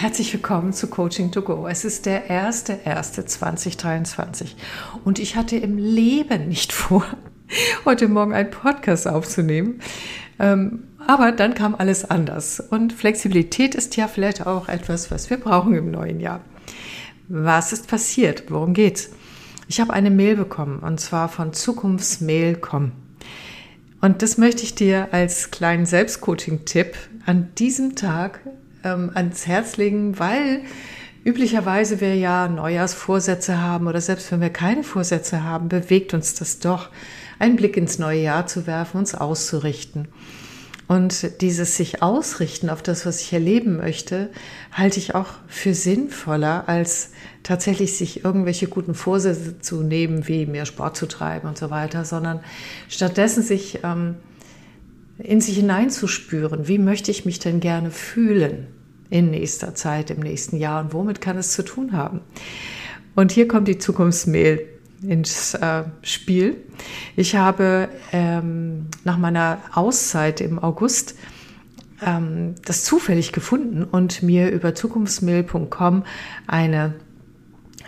Herzlich willkommen zu Coaching to Go. Es ist der 1.1.2023 und ich hatte im Leben nicht vor, heute Morgen einen Podcast aufzunehmen. Ähm, aber dann kam alles anders und Flexibilität ist ja vielleicht auch etwas, was wir brauchen im neuen Jahr. Was ist passiert? Worum geht's? Ich habe eine Mail bekommen und zwar von Zukunftsmail.com. Und das möchte ich dir als kleinen Selbstcoaching-Tipp an diesem Tag ähm, ans Herz legen, weil üblicherweise wir ja Neujahrsvorsätze haben oder selbst wenn wir keine Vorsätze haben, bewegt uns das doch, einen Blick ins neue Jahr zu werfen, uns auszurichten. Und dieses sich ausrichten auf das, was ich erleben möchte, halte ich auch für sinnvoller, als tatsächlich sich irgendwelche guten Vorsätze zu nehmen, wie mehr Sport zu treiben und so weiter, sondern stattdessen sich ähm, in sich hineinzuspüren, wie möchte ich mich denn gerne fühlen in nächster Zeit, im nächsten Jahr und womit kann es zu tun haben. Und hier kommt die Zukunftsmail ins äh, Spiel. Ich habe ähm, nach meiner Auszeit im August ähm, das zufällig gefunden und mir über zukunftsmail.com eine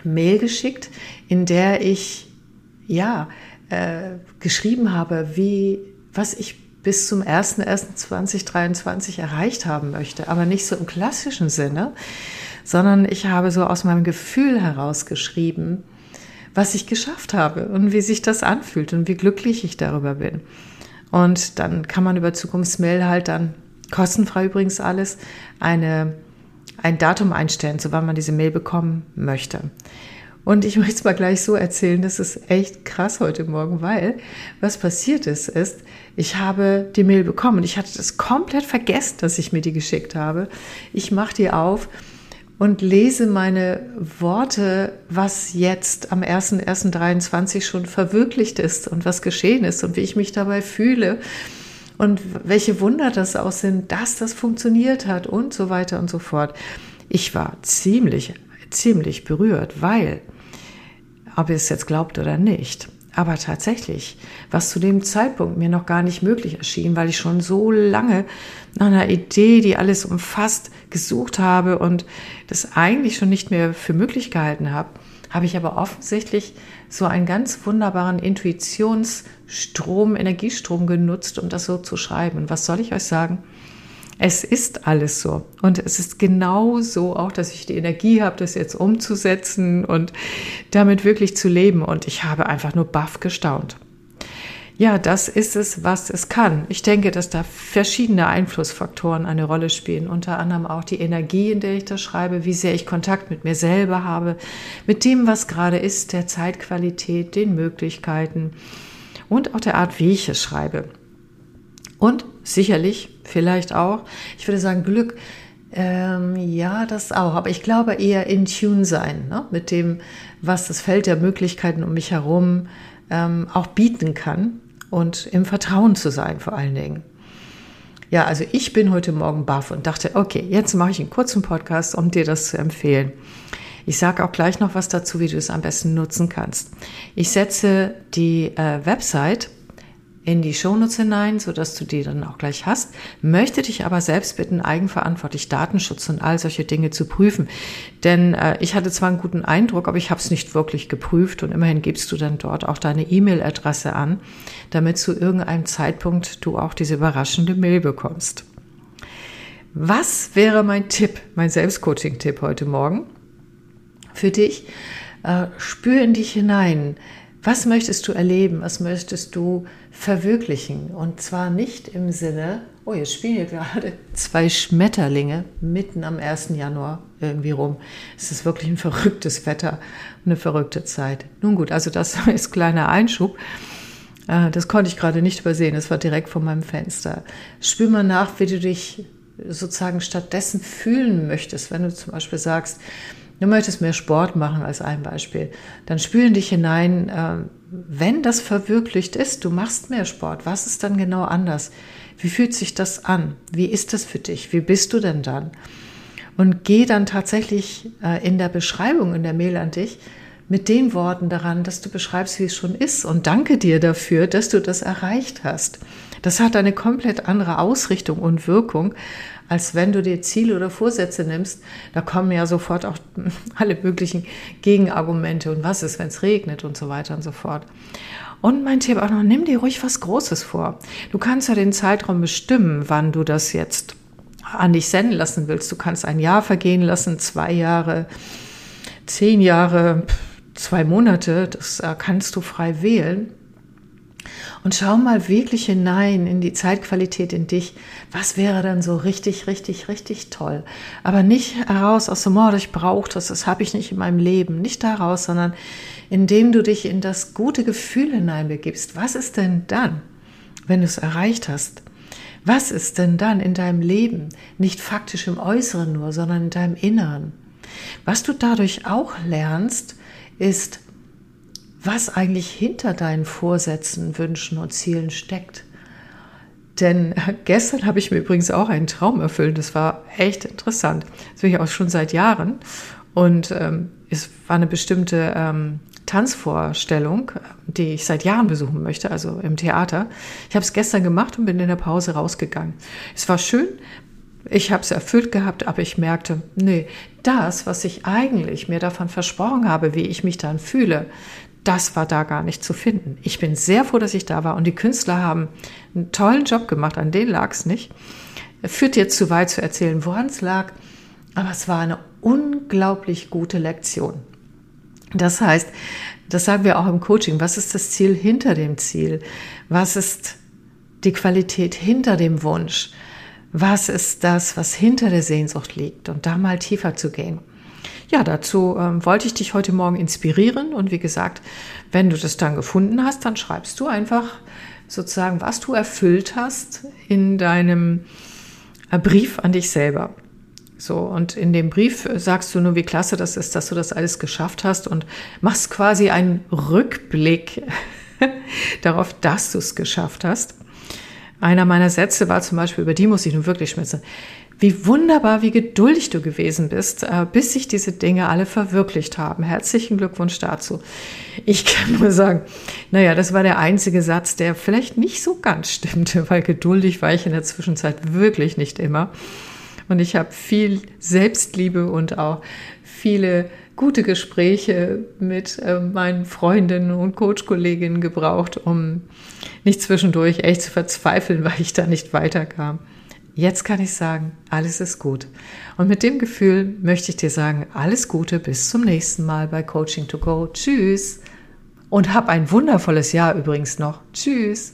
Mail geschickt, in der ich ja äh, geschrieben habe, wie was ich bis zum 01.01.2023 erreicht haben möchte, aber nicht so im klassischen Sinne, sondern ich habe so aus meinem Gefühl heraus geschrieben, was ich geschafft habe und wie sich das anfühlt und wie glücklich ich darüber bin. Und dann kann man über Zukunftsmail halt dann kostenfrei übrigens alles eine ein Datum einstellen, zu wann man diese Mail bekommen möchte. Und ich möchte es mal gleich so erzählen, das ist echt krass heute Morgen, weil was passiert ist, ist, ich habe die Mail bekommen. Ich hatte das komplett vergessen, dass ich mir die geschickt habe. Ich mache die auf und lese meine Worte, was jetzt am 1.1.23 schon verwirklicht ist und was geschehen ist und wie ich mich dabei fühle und welche Wunder das auch sind, dass das funktioniert hat und so weiter und so fort. Ich war ziemlich, ziemlich berührt, weil ob ihr es jetzt glaubt oder nicht. Aber tatsächlich, was zu dem Zeitpunkt mir noch gar nicht möglich erschien, weil ich schon so lange nach einer Idee, die alles umfasst, gesucht habe und das eigentlich schon nicht mehr für möglich gehalten habe, habe ich aber offensichtlich so einen ganz wunderbaren Intuitionsstrom, Energiestrom genutzt, um das so zu schreiben. Und was soll ich euch sagen? Es ist alles so. Und es ist genau so auch, dass ich die Energie habe, das jetzt umzusetzen und damit wirklich zu leben. Und ich habe einfach nur baff gestaunt. Ja, das ist es, was es kann. Ich denke, dass da verschiedene Einflussfaktoren eine Rolle spielen. Unter anderem auch die Energie, in der ich das schreibe, wie sehr ich Kontakt mit mir selber habe, mit dem, was gerade ist, der Zeitqualität, den Möglichkeiten und auch der Art, wie ich es schreibe. Und sicherlich, vielleicht auch, ich würde sagen Glück, ähm, ja, das auch. Aber ich glaube eher in Tune sein ne? mit dem, was das Feld der Möglichkeiten um mich herum ähm, auch bieten kann und im Vertrauen zu sein vor allen Dingen. Ja, also ich bin heute Morgen baff und dachte, okay, jetzt mache ich einen kurzen Podcast, um dir das zu empfehlen. Ich sage auch gleich noch was dazu, wie du es am besten nutzen kannst. Ich setze die äh, Website in die Shownotes hinein, sodass du die dann auch gleich hast. Möchte dich aber selbst bitten, eigenverantwortlich Datenschutz und all solche Dinge zu prüfen. Denn äh, ich hatte zwar einen guten Eindruck, aber ich habe es nicht wirklich geprüft und immerhin gibst du dann dort auch deine E-Mail-Adresse an, damit zu irgendeinem Zeitpunkt du auch diese überraschende Mail bekommst. Was wäre mein Tipp, mein Selbstcoaching-Tipp heute Morgen für dich? Äh, spür in dich hinein. Was möchtest du erleben? Was möchtest du verwirklichen? Und zwar nicht im Sinne, oh, jetzt spielen hier gerade zwei Schmetterlinge mitten am 1. Januar irgendwie rum. Es ist wirklich ein verrücktes Wetter, eine verrückte Zeit. Nun gut, also das ist kleiner Einschub. Äh, das konnte ich gerade nicht übersehen. Das war direkt vor meinem Fenster. Spür mal nach, wie du dich sozusagen stattdessen fühlen möchtest, wenn du zum Beispiel sagst, du möchtest mehr Sport machen als ein Beispiel, dann spüren dich hinein, äh, wenn das verwirklicht ist, du machst mehr Sport, was ist dann genau anders? Wie fühlt sich das an? Wie ist das für dich? Wie bist du denn dann? Und geh dann tatsächlich äh, in der Beschreibung, in der Mail an dich, mit den Worten daran, dass du beschreibst, wie es schon ist und danke dir dafür, dass du das erreicht hast. Das hat eine komplett andere Ausrichtung und Wirkung, als wenn du dir Ziele oder Vorsätze nimmst. Da kommen ja sofort auch alle möglichen Gegenargumente und was ist, wenn es regnet und so weiter und so fort. Und mein Tipp auch noch, nimm dir ruhig was Großes vor. Du kannst ja den Zeitraum bestimmen, wann du das jetzt an dich senden lassen willst. Du kannst ein Jahr vergehen lassen, zwei Jahre, zehn Jahre, zwei Monate. Das äh, kannst du frei wählen. Und schau mal wirklich hinein in die Zeitqualität in dich. Was wäre dann so richtig, richtig, richtig toll? Aber nicht heraus aus dem Mord, ich brauche das, das habe ich nicht in meinem Leben. Nicht daraus, sondern indem du dich in das gute Gefühl hineinbegibst. Was ist denn dann, wenn du es erreicht hast? Was ist denn dann in deinem Leben? Nicht faktisch im Äußeren nur, sondern in deinem Inneren. Was du dadurch auch lernst, ist, was eigentlich hinter deinen Vorsätzen, Wünschen und Zielen steckt. Denn gestern habe ich mir übrigens auch einen Traum erfüllt. Das war echt interessant. Das will ich auch schon seit Jahren. Und ähm, es war eine bestimmte ähm, Tanzvorstellung, die ich seit Jahren besuchen möchte, also im Theater. Ich habe es gestern gemacht und bin in der Pause rausgegangen. Es war schön, ich habe es erfüllt gehabt, aber ich merkte, nee, das, was ich eigentlich mir davon versprochen habe, wie ich mich dann fühle, das war da gar nicht zu finden. Ich bin sehr froh, dass ich da war und die Künstler haben einen tollen Job gemacht, an denen lag es nicht. Führt jetzt zu weit zu erzählen, woran es lag, aber es war eine unglaublich gute Lektion. Das heißt, das sagen wir auch im Coaching, was ist das Ziel hinter dem Ziel? Was ist die Qualität hinter dem Wunsch? Was ist das, was hinter der Sehnsucht liegt? Und da mal tiefer zu gehen. Ja, dazu ähm, wollte ich dich heute Morgen inspirieren. Und wie gesagt, wenn du das dann gefunden hast, dann schreibst du einfach sozusagen, was du erfüllt hast in deinem äh, Brief an dich selber. So, und in dem Brief sagst du nur, wie klasse das ist, dass du das alles geschafft hast und machst quasi einen Rückblick darauf, dass du es geschafft hast. Einer meiner Sätze war zum Beispiel, über die muss ich nun wirklich schmitzen wie wunderbar, wie geduldig du gewesen bist, äh, bis sich diese Dinge alle verwirklicht haben. Herzlichen Glückwunsch dazu. Ich kann nur sagen, naja, das war der einzige Satz, der vielleicht nicht so ganz stimmte, weil geduldig war ich in der Zwischenzeit wirklich nicht immer. Und ich habe viel Selbstliebe und auch viele gute Gespräche mit äh, meinen Freundinnen und Coachkolleginnen gebraucht, um nicht zwischendurch echt zu verzweifeln, weil ich da nicht weiterkam. Jetzt kann ich sagen, alles ist gut. Und mit dem Gefühl möchte ich dir sagen, alles Gute, bis zum nächsten Mal bei Coaching to Go. Tschüss. Und hab ein wundervolles Jahr übrigens noch. Tschüss.